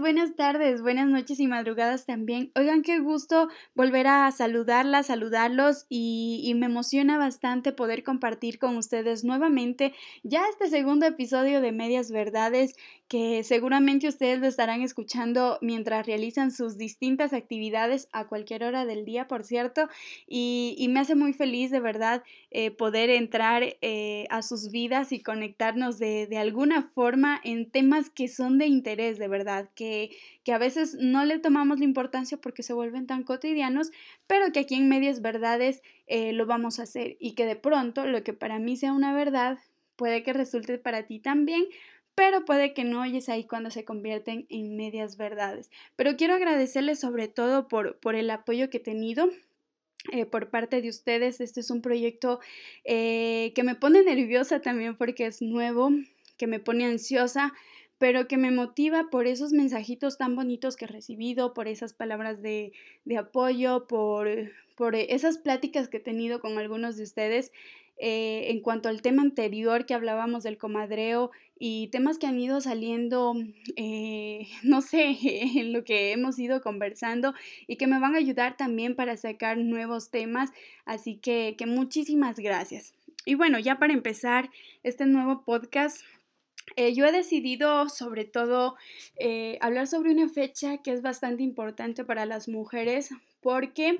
Buenas tardes, buenas noches y madrugadas también. Oigan, qué gusto volver a saludarlas, saludarlos y, me emociona bastante poder compartir con ustedes nuevamente ya este segundo episodio de Medias Verdades que seguramente ustedes lo estarán escuchando mientras realizan sus distintas actividades a cualquier hora del día, por cierto, y, me hace muy feliz de verdad eh, poder entrar eh, a sus vidas y conectarnos de, alguna forma en temas que son de interés, de verdad, que, que a veces no le tomamos la importancia porque se vuelven tan cotidianos, pero que aquí en Medias Verdades eh, lo vamos a hacer y que de pronto lo que para mí sea una verdad puede que resulte para ti también, pero puede que no oyes ahí cuando se convierten en medias verdades. Pero quiero agradecerles sobre todo por, por el apoyo que he tenido. Eh, por parte de ustedes, este es un proyecto eh, que me pone nerviosa también porque es nuevo, que me pone ansiosa, pero que me motiva por esos mensajitos tan bonitos que he recibido, por esas palabras de, apoyo, por, por esas pláticas que he tenido con algunos de ustedes eh, en cuanto al tema anterior que hablábamos del comadreo y temas que han ido saliendo, eh, no sé, en lo que hemos ido conversando y que me van a ayudar también para sacar nuevos temas. Así que, que muchísimas gracias. Y bueno, ya para empezar este nuevo podcast, eh, yo he decidido sobre todo eh, hablar sobre una fecha que es bastante importante para las mujeres porque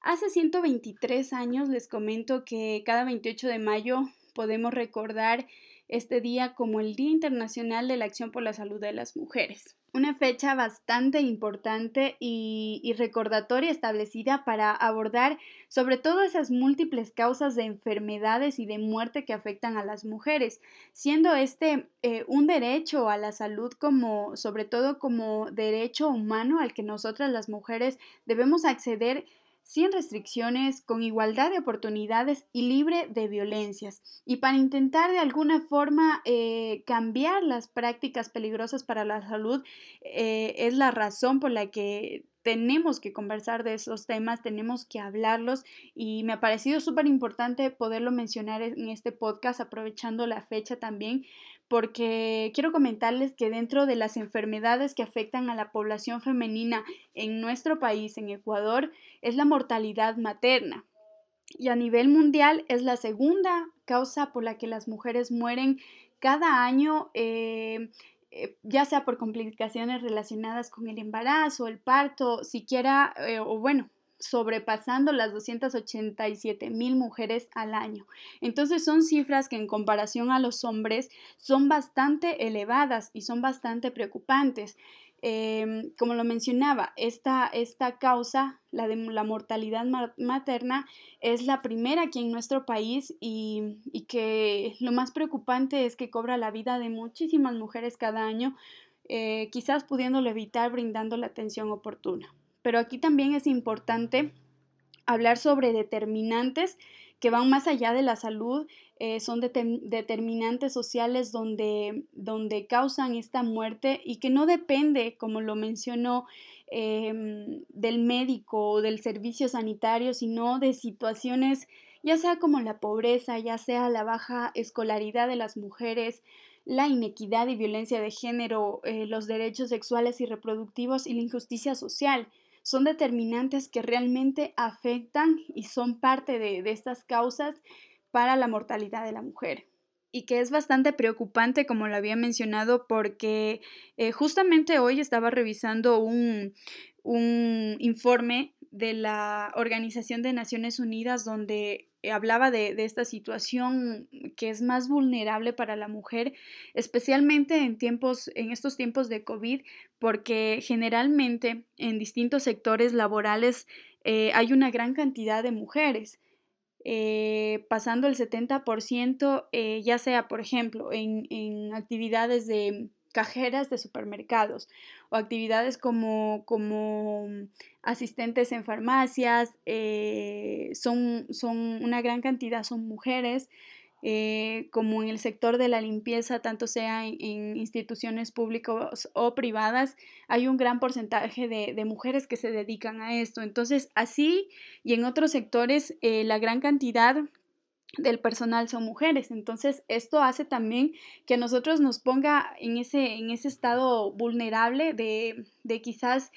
Hace 123 años les comento que cada 28 de mayo podemos recordar este día como el Día Internacional de la Acción por la Salud de las Mujeres. Una fecha bastante importante y, y, recordatoria establecida para abordar sobre todo esas múltiples causas de enfermedades y de muerte que afectan a las mujeres, siendo este eh, un derecho a la salud como sobre todo como derecho humano al que nosotras las mujeres debemos acceder sin restricciones, con igualdad de oportunidades y libre de violencias. Y para intentar de alguna forma eh, cambiar las prácticas peligrosas para la salud, eh, es la razón por la que tenemos que conversar de esos temas, tenemos que hablarlos y me ha parecido súper importante poderlo mencionar en este podcast aprovechando la fecha también porque quiero comentarles que dentro de las enfermedades que afectan a la población femenina en nuestro país, en Ecuador, es la mortalidad materna. Y a nivel mundial es la segunda causa por la que las mujeres mueren cada año, eh, eh, ya sea por complicaciones relacionadas con el embarazo, el parto, siquiera, eh, o bueno, sobrepasando las 287 mil mujeres al año. Entonces son cifras que en comparación a los hombres son bastante elevadas y son bastante preocupantes. Em, como lo mencionaba, esta, esta causa, la de la mortalidad materna, es la primera aquí en nuestro país y, y que lo más preocupante es que cobra la vida de muchísimas mujeres cada año, eh, quizás pudiéndolo evitar brindando la atención oportuna pero aquí también es importante hablar sobre determinantes que van más allá de la salud, eh, son determinantes sociales donde, donde causan esta muerte y que no depende, como lo mencionó, em, del médico o del servicio sanitario, sino de situaciones ya sea como la pobreza, ya sea la baja escolaridad de las mujeres, la inequidad y violencia de género, eh, los derechos sexuales y reproductivos y la injusticia social son determinantes que realmente afectan y son parte de, estas causas para la mortalidad de la mujer. Y que es bastante preocupante, como lo había mencionado, porque eh, justamente hoy estaba revisando un, un, informe de la Organización de Naciones Unidas donde hablaba de, esta situación que es más vulnerable para la mujer, especialmente en tiempos, en estos tiempos de COVID, porque generalmente en distintos sectores laborales eh, hay una gran cantidad de mujeres. Eh, pasando el 70%, ya sea, por ejemplo, en, en actividades de cajeras de supermercados o actividades como, como asistentes en farmacias, eh, son, son una gran cantidad, son mujeres. Eh, como en el sector de la limpieza, tanto sea en, instituciones públicas o privadas, hay un gran porcentaje de, mujeres que se dedican a esto. Entonces, así y en otros sectores, eh, la gran cantidad del personal son mujeres. Entonces, esto hace también que a nosotros nos ponga en ese, en ese estado vulnerable de, de quizás,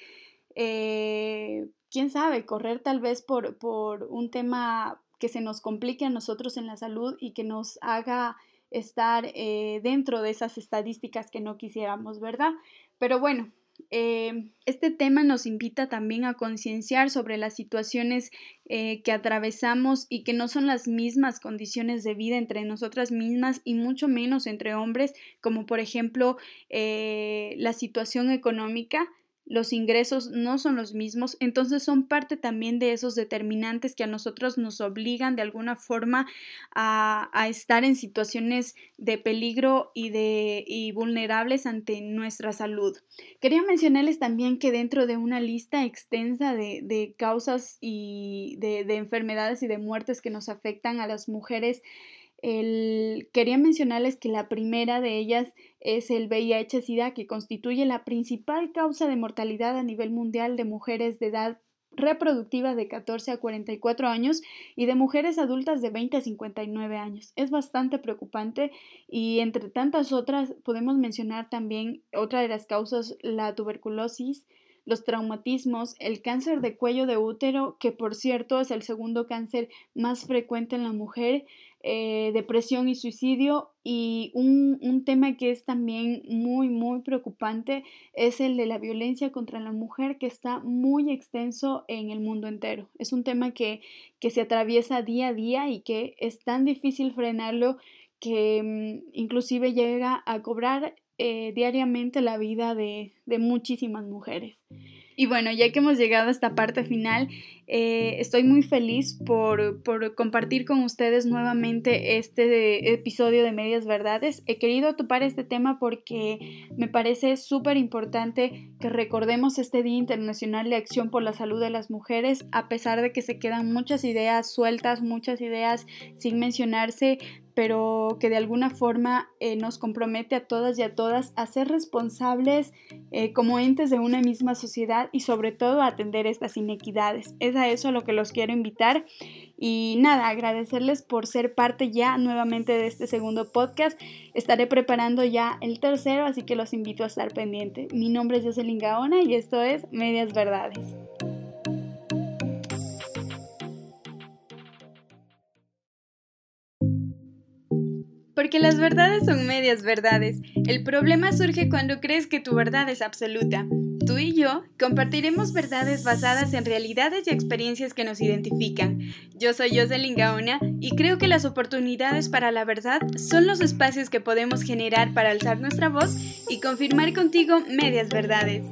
eh, quién sabe, correr tal vez por, por un tema que se nos complique a nosotros en la salud y que nos haga estar eh, dentro de esas estadísticas que no quisiéramos, ¿verdad? Pero bueno, eh, este tema nos invita también a concienciar sobre las situaciones eh, que atravesamos y que no son las mismas condiciones de vida entre nosotras mismas y mucho menos entre hombres, como por ejemplo eh, la situación económica los ingresos no son los mismos, entonces son parte también de esos determinantes que a nosotros nos obligan de alguna forma a, estar en situaciones de peligro y, de, y vulnerables ante nuestra salud. Quería mencionarles también que dentro de una lista extensa de, causas y de, de enfermedades y de muertes que nos afectan a las mujeres, el, quería mencionarles que la primera de ellas es el VIH-Sida, que constituye la principal causa de mortalidad a nivel mundial de mujeres de edad reproductiva de 14 a 44 años y de mujeres adultas de 20 a 59 años. Es bastante preocupante y entre tantas otras podemos mencionar también otra de las causas, la tuberculosis, los traumatismos, el cáncer de cuello de útero, que por cierto es el segundo cáncer más frecuente en la mujer, eh, depresión y suicidio. Y un, un, tema que es también muy, muy preocupante es el de la violencia contra la mujer, que está muy extenso en el mundo entero. Es un tema que, que se atraviesa día a día y que es tan difícil frenarlo que mm, inclusive llega a cobrar eh, diariamente la vida de, de muchísimas mujeres. Y bueno, ya que hemos llegado a esta parte final, eh, estoy muy feliz por, compartir con ustedes nuevamente este episodio de Medias Verdades. He querido topar este tema porque me parece súper importante que recordemos este Día Internacional de Acción por la Salud de las Mujeres, a pesar de que se quedan muchas ideas sueltas, muchas ideas sin mencionarse pero que de alguna forma eh, nos compromete a todas y a todas a ser responsables eh, como entes de una misma sociedad y sobre todo a atender estas inequidades. Es a eso a lo que los quiero invitar y nada, agradecerles por ser parte ya nuevamente de este segundo podcast. Estaré preparando ya el tercero, así que los invito a estar pendiente. Mi nombre es Jocelyn Gaona y esto es Medias Verdades. Porque las verdades son medias verdades. El problema surge cuando crees que tu verdad es absoluta. Tú y yo compartiremos verdades basadas en realidades y experiencias que nos identifican. Yo soy Jocelyn Gaona y creo que las oportunidades para la verdad son los espacios que podemos generar para alzar nuestra voz y confirmar contigo medias verdades.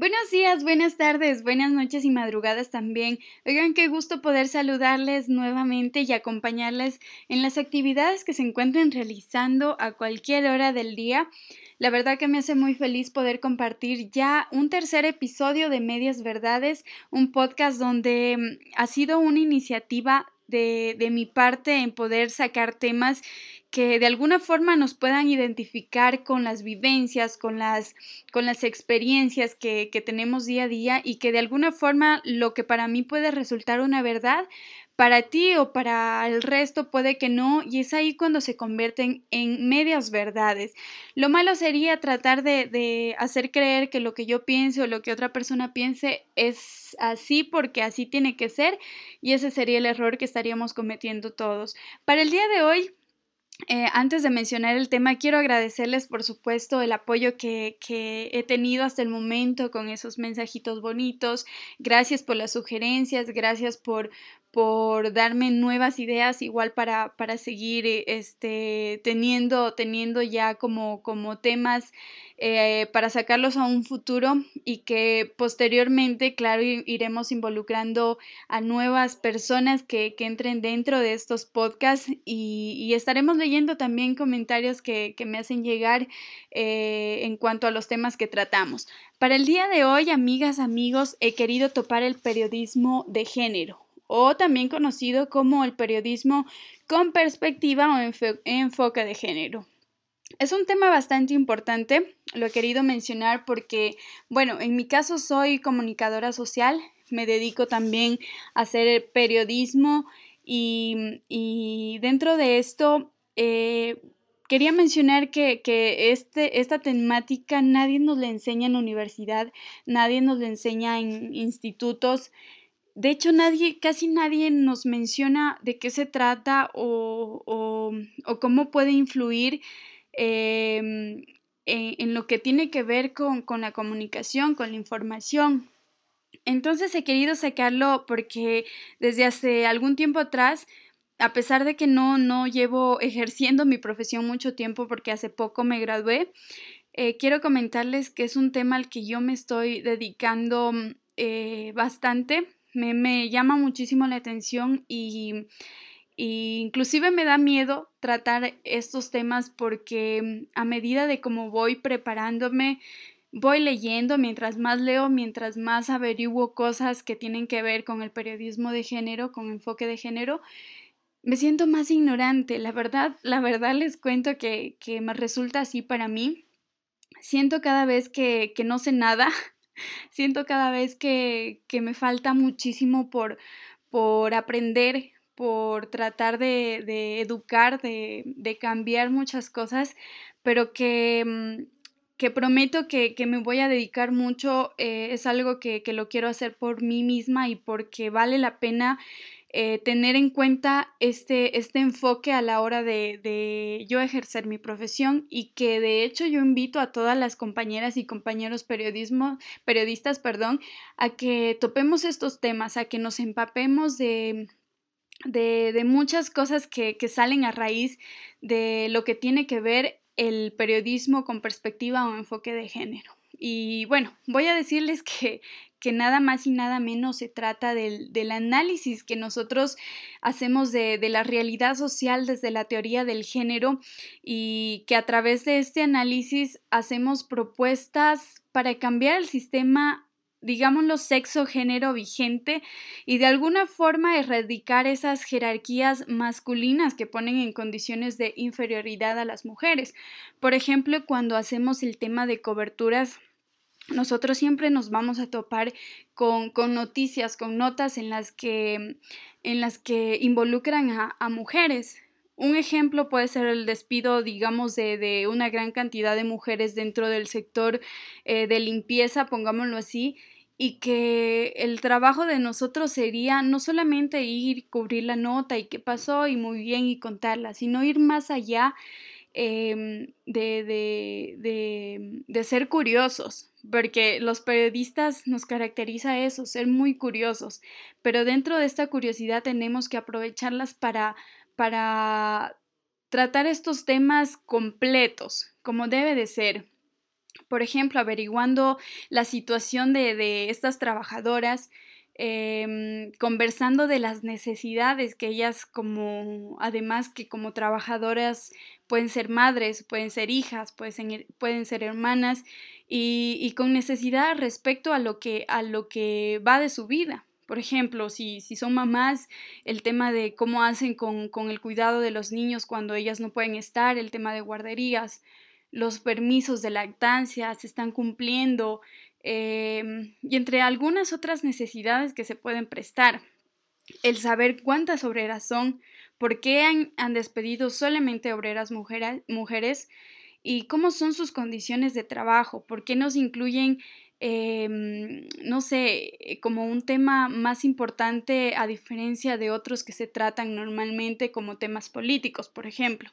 Buenos días, buenas tardes, buenas noches y madrugadas también. Oigan, qué gusto poder saludarles nuevamente y acompañarles en las actividades que se encuentren realizando a cualquier hora del día. La verdad que me hace muy feliz poder compartir ya un tercer episodio de Medias Verdades, un podcast donde mm, ha sido una iniciativa de, de mi parte en poder sacar temas que de alguna forma nos puedan identificar con las vivencias, con las, con las experiencias que, que tenemos día a día y que de alguna forma lo que para mí puede resultar una verdad, para ti o para el resto puede que no, y es ahí cuando se convierten en medias verdades. Lo malo sería tratar de, hacer creer que lo que yo piense o lo que otra persona piense es así porque así tiene que ser, y ese sería el error que estaríamos cometiendo todos. Para el día de hoy eh, antes de mencionar el tema, quiero agradecerles, por supuesto, el apoyo que, he tenido hasta el momento con esos mensajitos bonitos. Gracias por las sugerencias, gracias por, por darme nuevas ideas igual para, para seguir eh, este, teniendo, teniendo ya como, como temas eh, para sacarlos a un futuro y que posteriormente, claro, iremos involucrando a nuevas personas que, que entren dentro de estos podcasts y, estaremos leyendo también comentarios que, que me hacen llegar eh, en cuanto a los temas que tratamos. Para el día de hoy, amigas, amigos, he querido topar el periodismo de género o también conocido como el periodismo con perspectiva o enfoque de género. Es un tema bastante importante, lo he querido mencionar porque, bueno, en mi caso soy comunicadora social, me dedico también a hacer periodismo y, dentro de esto eh, quería mencionar que, que este, esta temática nadie nos la enseña en la universidad, nadie nos la enseña en institutos, de hecho, nadie, casi nadie nos menciona de qué se trata o, cómo puede influir em, en, lo que tiene que ver con, la comunicación, con la información. Entonces he querido sacarlo porque desde hace algún tiempo atrás, a pesar de que no, no llevo ejerciendo mi profesión mucho tiempo porque hace poco me gradué, eh, quiero comentarles que es un tema al que yo me estoy dedicando eh, bastante me, llama muchísimo la atención y, inclusive me da miedo tratar estos temas porque a medida de cómo voy preparándome, voy leyendo, mientras más leo, mientras más averiguo cosas que tienen que ver con el periodismo de género, con enfoque de género, me siento más ignorante. La verdad, la verdad les cuento que, me resulta así para mí. Siento cada vez que, que no sé nada, Siento cada vez que, que me falta muchísimo por, por aprender, por tratar de, de educar, de, cambiar muchas cosas, pero que, mm, que prometo que, que, me voy a dedicar mucho, eh, es algo que, que, lo quiero hacer por mí misma y porque vale la pena eh, tener en cuenta este, este enfoque a la hora de, de, yo ejercer mi profesión y que de hecho yo invito a todas las compañeras y compañeros periodismo, periodistas perdón, a que topemos estos temas, a que nos empapemos de, de, de muchas cosas que, que salen a raíz de lo que tiene que ver el periodismo con perspectiva o enfoque de género. Y bueno, voy a decirles que, que nada más y nada menos se trata del, del análisis que nosotros hacemos de, de, la realidad social desde la teoría del género y que a través de este análisis hacemos propuestas para cambiar el sistema digámoslo, sexo-género vigente y de alguna forma erradicar esas jerarquías masculinas que ponen en condiciones de inferioridad a las mujeres. Por ejemplo, cuando hacemos el tema de coberturas nosotros siempre nos vamos a topar con, con, noticias, con notas en las que, en las que involucran a, a mujeres. Un ejemplo puede ser el despido, digamos, de, de, una gran cantidad de mujeres dentro del sector eh, de limpieza, pongámoslo así, y que el trabajo de nosotros sería no solamente ir, cubrir la nota y qué pasó y muy bien y contarla, sino ir más allá Em, de, de, de, ser curiosos, porque los periodistas nos caracteriza eso, ser muy curiosos, pero dentro de esta curiosidad tenemos que aprovecharlas para, para tratar estos temas completos, como debe de ser. Por ejemplo, averiguando la situación de, de estas trabajadoras, Em, conversando de las necesidades que ellas como, además que como trabajadoras pueden ser madres, pueden ser hijas, pueden ser, hermanas y, y, con necesidad respecto a lo que, a lo que va de su vida. Por ejemplo, si, si son mamás, el tema de cómo hacen con, con el cuidado de los niños cuando ellas no pueden estar, el tema de guarderías, los permisos de lactancia se están cumpliendo, Em, y entre algunas otras necesidades que se pueden prestar. El saber cuántas obreras son, por qué han, despedido solamente obreras mujeres y cómo son sus condiciones de trabajo, por qué nos incluyen, em, no sé, como un tema más importante a diferencia de otros que se tratan normalmente como temas políticos, por ejemplo.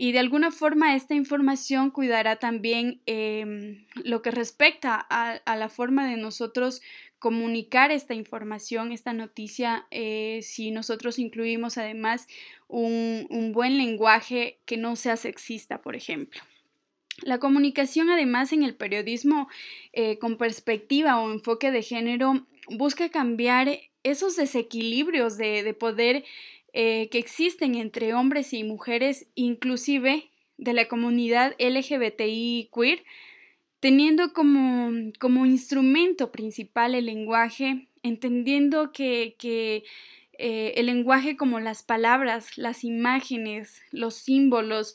Y de alguna forma esta información cuidará también em, lo que respecta a, la forma de nosotros comunicar esta información, esta noticia, eh, si nosotros incluimos además un, buen lenguaje que no sea sexista, por ejemplo. La comunicación, además, en el periodismo eh, con perspectiva o enfoque de género busca cambiar esos desequilibrios de, poder eh, que existen entre hombres y mujeres, inclusive de la comunidad LGBTI queer, teniendo como, como instrumento principal el lenguaje, entendiendo que, eh, el lenguaje como las palabras, las imágenes, los símbolos,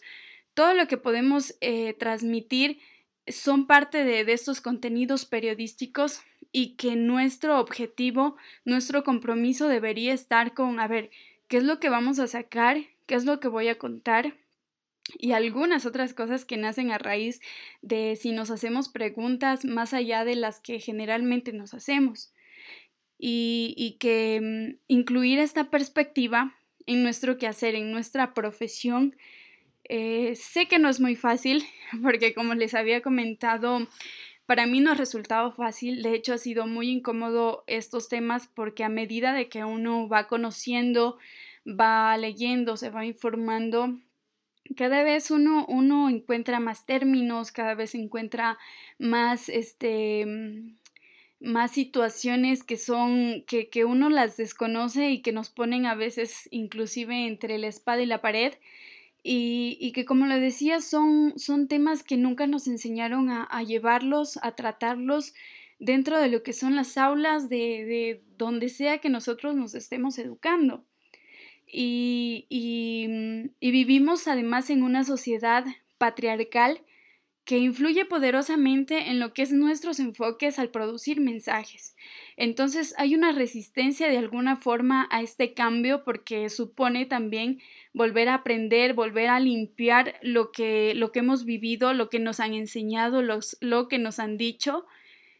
todo lo que podemos eh, transmitir son parte de, de estos contenidos periodísticos y que nuestro objetivo, nuestro compromiso debería estar con, a ver, ¿qué es lo que vamos a sacar? ¿Qué es lo que voy a contar? y algunas otras cosas que nacen a raíz de si nos hacemos preguntas más allá de las que generalmente nos hacemos. Y, que mm, incluir esta perspectiva en nuestro quehacer, en nuestra profesión, eh, sé que no es muy fácil, porque como les había comentado, para mí no ha resultado fácil, de hecho ha sido muy incómodo estos temas porque a medida de que uno va conociendo, va leyendo, se va informando, cada vez uno, uno encuentra más términos, cada vez encuentra más, este, mm, más situaciones que son, que, que uno las desconoce y que nos ponen a veces inclusive entre la espada y la pared. Y, y, que como lo decía son, son temas que nunca nos enseñaron a, llevarlos, a tratarlos dentro de lo que son las aulas de, de donde sea que nosotros nos estemos educando. Mm, y, vivimos además en una sociedad patriarcal que influye poderosamente en lo que es nuestros enfoques al producir mensajes. Entonces hay una resistencia de alguna forma a este cambio porque supone también volver a aprender, volver a limpiar lo que, lo que hemos vivido, lo que nos han enseñado, los, lo que nos han dicho.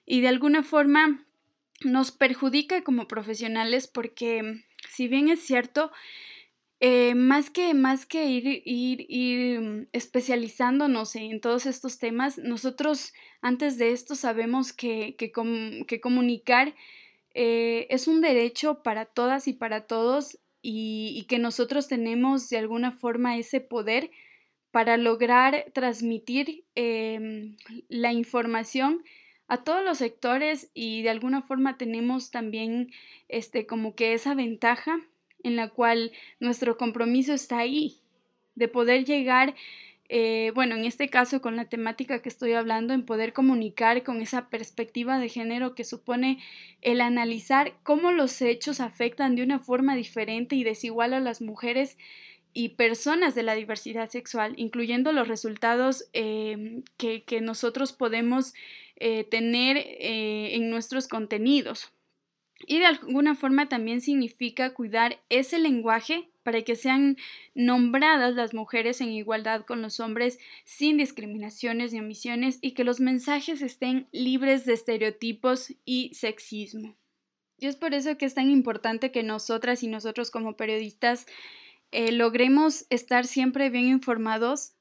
Y de alguna forma nos perjudica como profesionales porque si bien es cierto, eh, más que, más que ir, ir, ir mm, especializándonos en todos estos temas, nosotros antes de esto sabemos que, que, que comunicar eh, es un derecho para todas y para todos y, que nosotros tenemos de alguna forma ese poder para lograr transmitir em, la información a todos los sectores y de alguna forma tenemos también este como que esa ventaja en la cual nuestro compromiso está ahí de poder llegar eh, bueno, en este caso con la temática que estoy hablando, en poder comunicar con esa perspectiva de género que supone el analizar cómo los hechos afectan de una forma diferente y desigual a las mujeres y personas de la diversidad sexual, incluyendo los resultados eh, que, nosotros podemos eh, tener en nuestros contenidos. Y de alguna forma también significa cuidar ese lenguaje para que sean nombradas las mujeres en igualdad con los hombres sin discriminaciones ni omisiones y que los mensajes estén libres de estereotipos y sexismo. Y es por eso que es tan importante que nosotras y nosotros como periodistas eh, logremos estar siempre bien informados,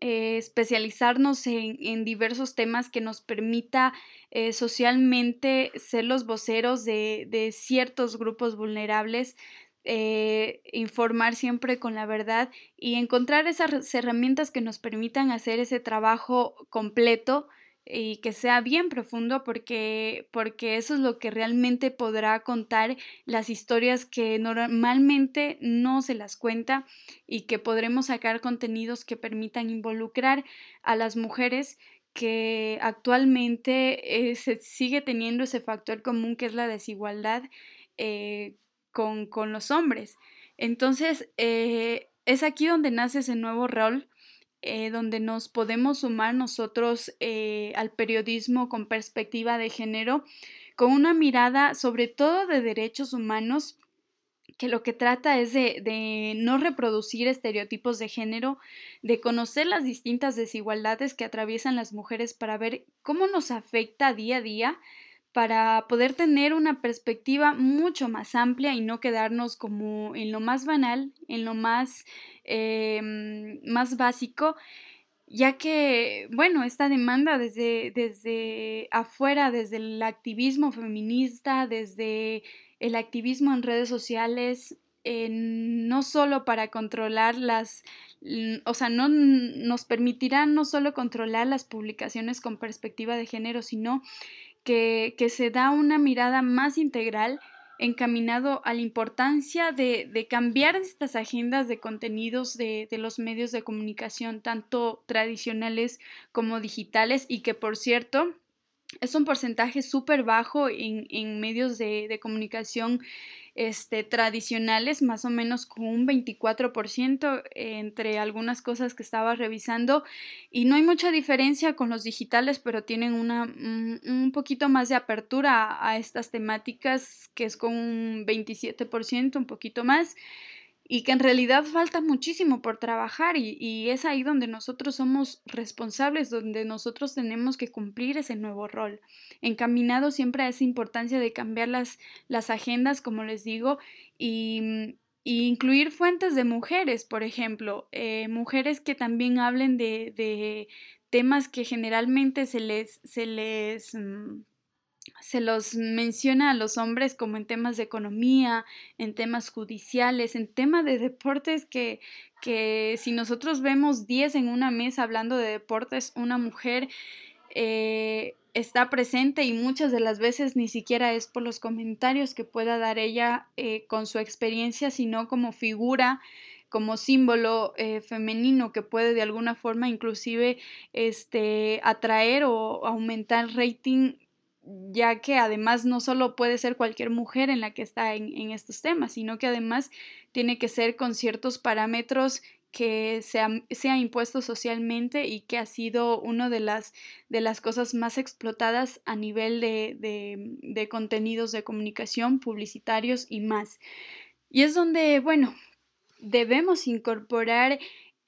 eh, especializarnos en, diversos temas que nos permita eh, socialmente ser los voceros de, ciertos grupos vulnerables, informar siempre con la verdad y encontrar esas herramientas que nos permitan hacer ese trabajo completo y que sea bien profundo porque, porque eso es lo que realmente podrá contar las historias que normalmente no se las cuenta y que podremos sacar contenidos que permitan involucrar a las mujeres que actualmente eh, se sigue teniendo ese factor común que es la desigualdad eh, con, con, los hombres. Entonces, eh, es aquí donde nace ese nuevo rol eh, donde nos podemos sumar nosotros eh, al periodismo con perspectiva de género, con una mirada sobre todo de derechos humanos que lo que trata es de, de, no reproducir estereotipos de género, de conocer las distintas desigualdades que atraviesan las mujeres para ver cómo nos afecta día a día para poder tener una perspectiva mucho más amplia y no quedarnos como en lo más banal, en lo más, em, más básico ya que, bueno, esta demanda desde, desde afuera, desde el activismo feminista, desde el activismo en redes sociales, no solo para controlar las, o sea, no nos permitirá no solo controlar las publicaciones con perspectiva de género, sino que, se da una mirada más integral encaminado a la importancia de, cambiar estas agendas de contenidos de, los medios de comunicación, tanto tradicionales como digitales, y que por cierto es un porcentaje súper bajo en, medios de, de comunicación este, tradicionales, más o menos con un 24% entre algunas cosas que estaba revisando. Y no hay mucha diferencia con los digitales, pero tienen una, mm, un poquito más de apertura a estas temáticas, que es con un 27%, un poquito más y que en realidad falta muchísimo por trabajar y, es ahí donde nosotros somos responsables, donde nosotros tenemos que cumplir ese nuevo rol, encaminado siempre a esa importancia de cambiar las, las agendas, como les digo, y, incluir fuentes de mujeres, por ejemplo, eh, mujeres que también hablen de, de, temas que generalmente se les, se les mm, se los menciona a los hombres como en temas de economía, en temas judiciales, en temas de deportes que, que si nosotros vemos 10 en una mesa hablando de deportes, una mujer eh, está presente y muchas de las veces ni siquiera es por los comentarios que pueda dar ella eh, con su experiencia, sino como figura como símbolo eh, femenino que puede de alguna forma inclusive este, atraer o aumentar el rating ya que además no solo puede ser cualquier mujer en la que está en, estos temas, sino que además tiene que ser con ciertos parámetros que se ha, impuesto socialmente y que ha sido una de las, de las cosas más explotadas a nivel de, de contenidos de comunicación, publicitarios y más. Y es donde, bueno, debemos incorporar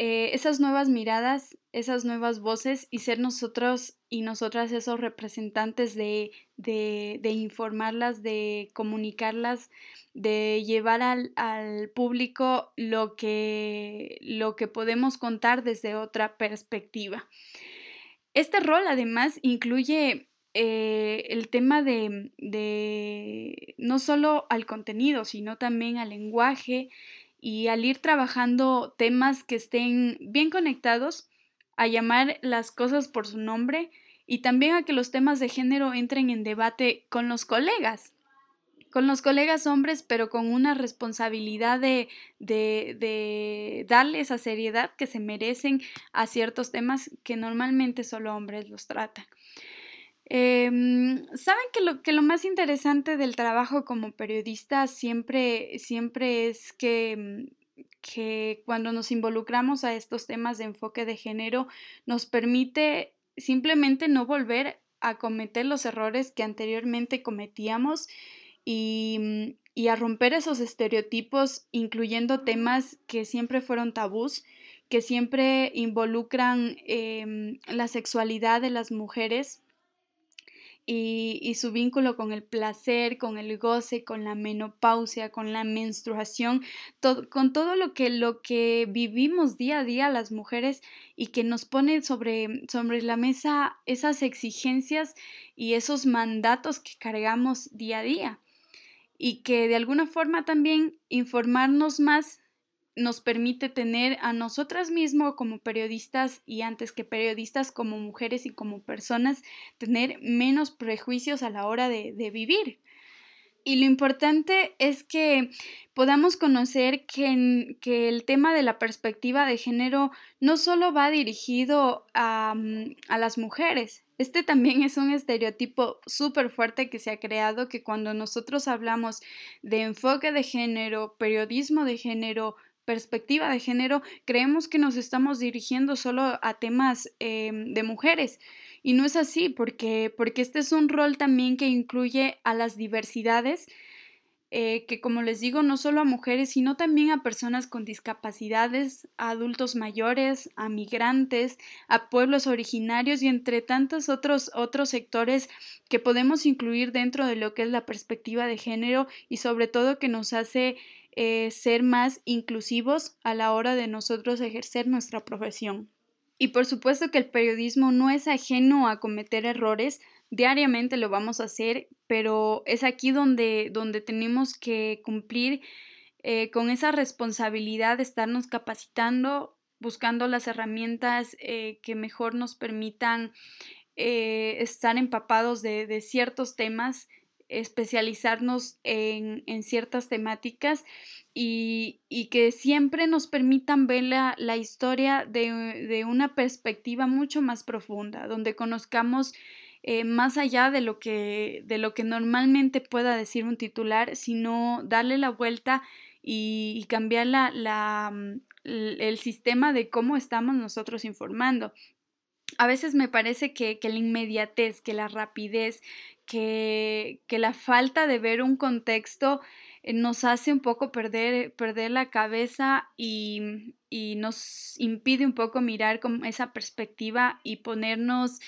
eh, esas nuevas miradas, esas nuevas voces y ser nosotros y nosotras esos representantes de, de, informarlas, de comunicarlas, de llevar al, al, público lo que, lo que podemos contar desde otra perspectiva. Este rol además incluye eh, el tema de, de no solo al contenido, sino también al lenguaje y al ir trabajando temas que estén bien conectados, a llamar las cosas por su nombre y también a que los temas de género entren en debate con los colegas, con los colegas hombres, pero con una responsabilidad de, de, de darle esa seriedad que se merecen a ciertos temas que normalmente solo hombres los tratan. Em, Saben que lo, que lo más interesante del trabajo como periodista siempre, siempre es que, que cuando nos involucramos a estos temas de enfoque de género nos permite simplemente no volver a cometer los errores que anteriormente cometíamos y, mm, y a romper esos estereotipos, incluyendo temas que siempre fueron tabús, que siempre involucran em, la sexualidad de las mujeres y, su vínculo con el placer, con el goce, con la menopausia, con la menstruación, con todo lo que, lo que vivimos día a día las mujeres y que nos pone sobre, sobre la mesa esas exigencias y esos mandatos que cargamos día a día. Y que de alguna forma también informarnos más nos permite tener a nosotras mismos como periodistas y antes que periodistas como mujeres y como personas, tener menos prejuicios a la hora de, vivir. Y lo importante es que podamos conocer que, que, el tema de la perspectiva de género no solo va dirigido a, mm, a las mujeres. Este también es un estereotipo súper fuerte que se ha creado que cuando nosotros hablamos de enfoque de género, periodismo de género, perspectiva de género, creemos que nos estamos dirigiendo solo a temas em, de mujeres. Y no es así, porque, porque este es un rol también que incluye a las diversidades, eh, que como les digo, no solo a mujeres, sino también a personas con discapacidades, a adultos mayores, a migrantes, a pueblos originarios y entre tantos otros, otros sectores que podemos incluir dentro de lo que es la perspectiva de género y sobre todo que nos hace eh, ser más inclusivos a la hora de nosotros ejercer nuestra profesión. Y por supuesto que el periodismo no es ajeno a cometer errores, diariamente lo vamos a hacer, pero es aquí donde, donde tenemos que cumplir eh, con esa responsabilidad de estarnos capacitando, buscando las herramientas eh, que mejor nos permitan estar empapados de, ciertos temas, especializarnos en, ciertas temáticas y, que siempre nos permitan ver la, historia de, una perspectiva mucho más profunda, donde conozcamos eh, más allá de lo, que, de lo que normalmente pueda decir un titular, sino darle la vuelta y, cambiar la, mm, el sistema de cómo estamos nosotros informando. A veces me parece que, la inmediatez, que la rapidez, que, que, la falta de ver un contexto eh, nos hace un poco perder, perder la cabeza y, y, nos impide un poco mirar con esa perspectiva y ponernos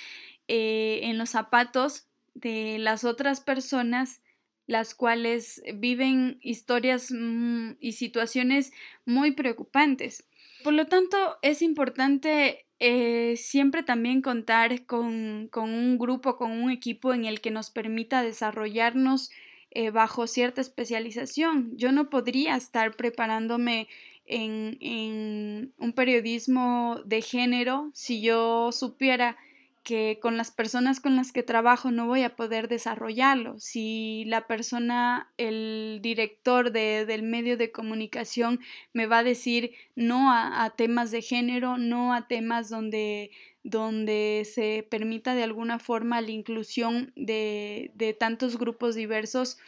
eh, en los zapatos de las otras personas las cuales viven historias mm, y situaciones muy preocupantes. Por lo tanto, es importante eh, siempre también contar con, un grupo, con un equipo en el que nos permita desarrollarnos eh, bajo cierta especialización. Yo no podría estar preparándome en, en un periodismo de género si yo supiera que con las personas con las que trabajo no voy a poder desarrollarlo. Si la persona, el director de, del medio de comunicación me va a decir no a, temas de género, no a temas donde, donde se permita de alguna forma la inclusión de, de tantos grupos diversos,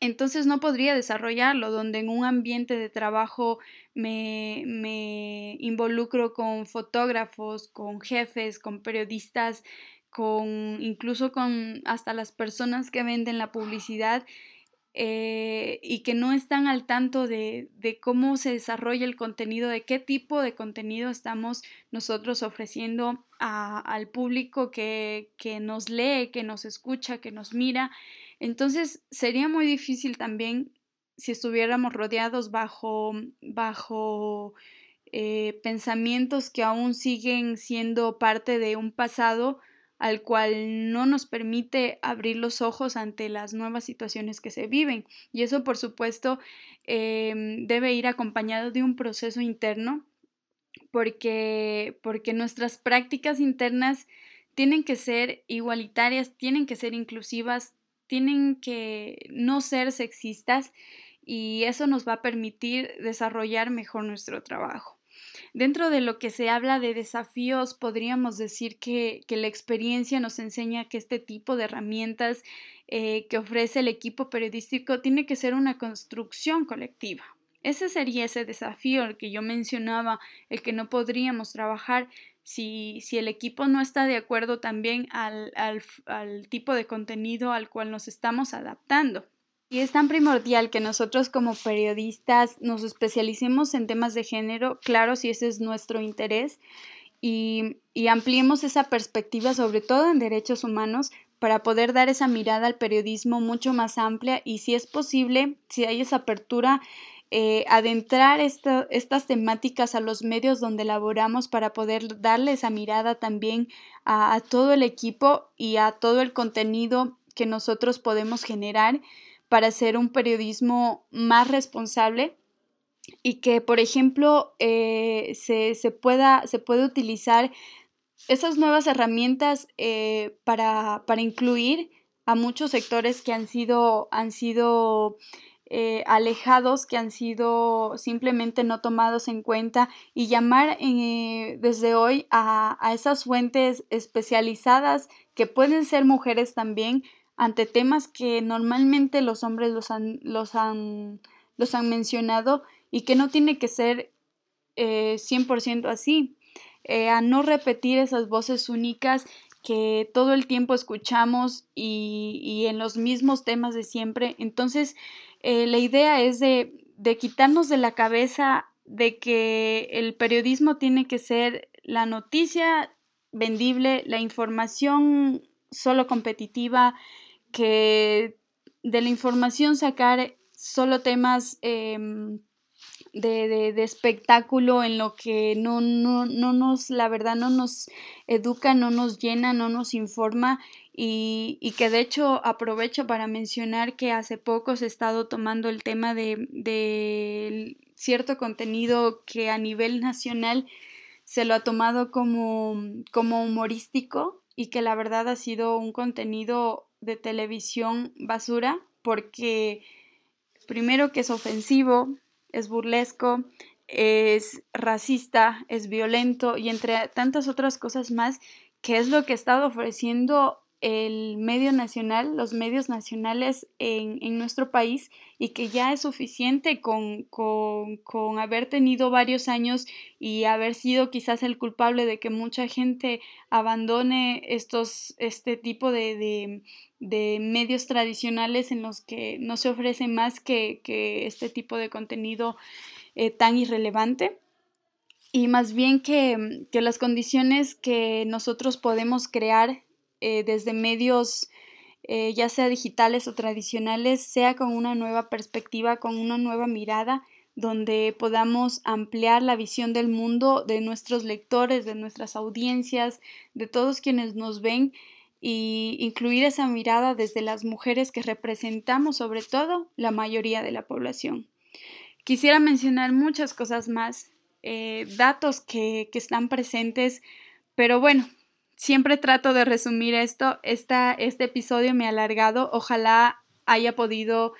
entonces no podría desarrollarlo, donde en un ambiente de trabajo me, me involucro con fotógrafos, con jefes, con periodistas, con incluso con hasta las personas que venden la publicidad eh, y que no están al tanto de, de, cómo se desarrolla el contenido, de qué tipo de contenido estamos nosotros ofreciendo al público que, que nos lee, que nos escucha, que nos mira. Entonces sería muy difícil también si estuviéramos rodeados bajo, bajo eh, pensamientos que aún siguen siendo parte de un pasado al cual no nos permite abrir los ojos ante las nuevas situaciones que se viven. Y eso, por supuesto, em, debe ir acompañado de un proceso interno porque, porque nuestras prácticas internas tienen que ser igualitarias, tienen que ser inclusivas, tienen que no ser sexistas y eso nos va a permitir desarrollar mejor nuestro trabajo. Dentro de lo que se habla de desafíos, podríamos decir que, la experiencia nos enseña que este tipo de herramientas eh, que ofrece el equipo periodístico tiene que ser una construcción colectiva. Ese sería ese desafío el que yo mencionaba, el que no podríamos trabajar si, si el equipo no está de acuerdo también al, al, tipo de contenido al cual nos estamos adaptando. Y es tan primordial que nosotros como periodistas nos especialicemos en temas de género, claro, si ese es nuestro interés, y, y, ampliemos esa perspectiva, sobre todo en derechos humanos, para poder dar esa mirada al periodismo mucho más amplia y si es posible, si hay esa apertura eh, adentrar estas temáticas a los medios donde laboramos para poder darle esa mirada también a, todo el equipo y a todo el contenido que nosotros podemos generar para hacer un periodismo más responsable y que, por ejemplo, eh, se, pueda, se utilizar esas nuevas herramientas eh, para, para, incluir a muchos sectores que han sido, han sido eh, alejados que han sido simplemente no tomados en cuenta y llamar desde hoy a, esas fuentes especializadas que pueden ser mujeres también ante temas que normalmente los hombres los han, los han, los han mencionado y que no tiene que ser 100% eh, así. a no repetir esas voces únicas que todo el tiempo escuchamos y, y en los mismos temas de siempre. Entonces, eh, la idea es de, quitarnos de la cabeza de que el periodismo tiene que ser la noticia vendible, la información solo competitiva, que de la información sacar solo temas em, de, de, espectáculo en lo que no, no, no nos, la verdad, no nos educa, no nos llena, no nos informa y, y, que de hecho aprovecho para mencionar que hace poco se ha estado tomando el tema de, de cierto contenido que a nivel nacional se lo ha tomado como, como humorístico y que la verdad ha sido un contenido de televisión basura porque primero que es ofensivo, es burlesco, es racista, es violento y entre tantas otras cosas más que es lo que ha estado ofreciendo el medio nacional, los medios nacionales en, en nuestro país y que ya es suficiente con, con, con, haber tenido varios años y haber sido quizás el culpable de que mucha gente abandone estos, este tipo de, de, medios tradicionales en los que no se ofrece más que, que este tipo de contenido eh, tan irrelevante. Y más bien que, que las condiciones que nosotros podemos crear eh, desde medios eh, ya sea digitales o tradicionales, sea con una nueva perspectiva, con una nueva mirada, donde podamos ampliar la visión del mundo de nuestros lectores, de nuestras audiencias, de todos quienes nos ven y incluir esa mirada desde las mujeres que representamos sobre todo la mayoría de la población. Quisiera mencionar muchas cosas más, eh, datos que, que están presentes, pero bueno, siempre trato de resumir esto. Esta, este episodio me ha alargado. Ojalá haya podido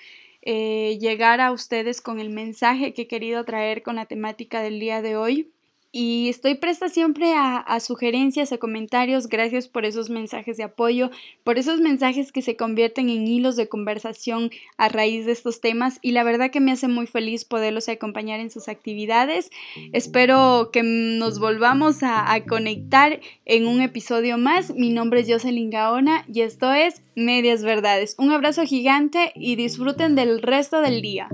eh, llegar a ustedes con el mensaje que he querido traer con la temática del día de hoy y estoy presta siempre a, sugerencias, a comentarios. Gracias por esos mensajes de apoyo, por esos mensajes que se convierten en hilos de conversación a raíz de estos temas y la verdad que me hace muy feliz poderlos acompañar en sus actividades. Espero que nos volvamos a, a conectar en un episodio más. Mi nombre es Jocelyn Gaona y esto es Medias Verdades. Un abrazo gigante y disfruten del resto del día.